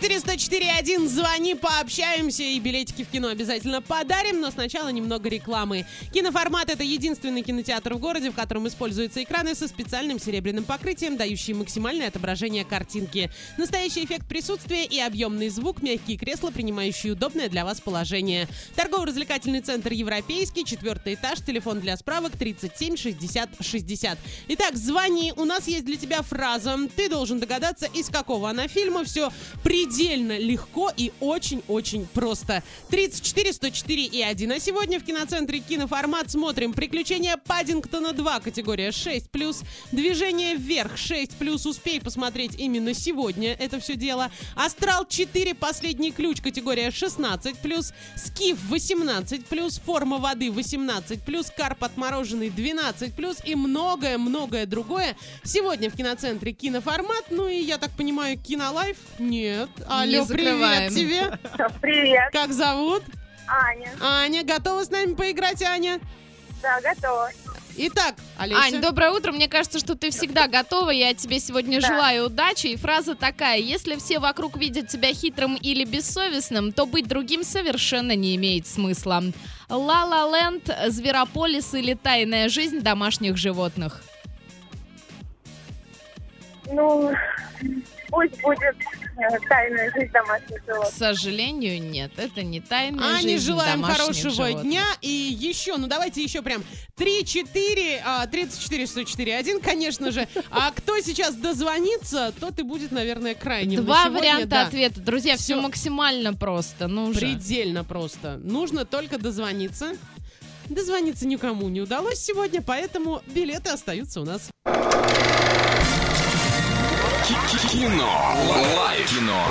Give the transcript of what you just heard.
34 104 1. Звони, пообщаемся и билетики в кино обязательно подарим, но сначала немного рекламы. Киноформат — это единственный кинотеатр в городе, в котором используются экраны со специальным серебряным покрытием, дающие максимальное отображение картинки. Настоящий эффект присутствия и объемный звук, мягкие кресла, принимающие удобное для вас положение. Торгово-развлекательный центр «Европейский», четвертый этаж, телефон для справок 37 60 60. Итак, звони, у нас есть для тебя фраза. Ты должен догадаться, из какого она фильма. Все предельно легко и очень-очень просто. 34 104 и 1. А сегодня в киноцентре киноформат смотрим «Приключения Паддингтона 2» категория 6+, «Движение вверх» 6+, успей посмотреть именно сегодня это все дело. «Астрал 4. Последний ключ» категория 16+, «Скиф» 18+, «Форма воды» 18+, «Карп отмороженный» 12+, и многое-многое другое. Сегодня в киноцентре киноформат, ну и, я так понимаю, кинолайф? Нет. Алло, привет тебе. Привет, Как зовут? Аня. Аня, готова с нами поиграть, Аня? Да, готова. Итак, Олеся. Ань, доброе утро. Мне кажется, что ты всегда готова. Я тебе сегодня Да. желаю удачи. И фраза такая. Если все вокруг видят тебя хитрым или бессовестным, то быть другим совершенно не имеет смысла. Ла-Ла Ленд, Зверополис или Тайная жизнь домашних животных. Ну, пусть будет э, тайная жизнь домашних К животных. сожалению, нет. Это не тайная Ане жизнь желаем домашних хорошего животных. дня. И еще, ну давайте еще прям 3-4, а, 34 104 1, конечно же. А кто сейчас дозвонится, тот и будет, наверное, крайним. Два сегодня, варианта да. ответа. Друзья, все Всё. максимально просто. Ну уже. Предельно просто. Нужно только дозвониться. Дозвониться никому не удалось сегодня, поэтому билеты остаются у нас. Кино. Лайф. Кино.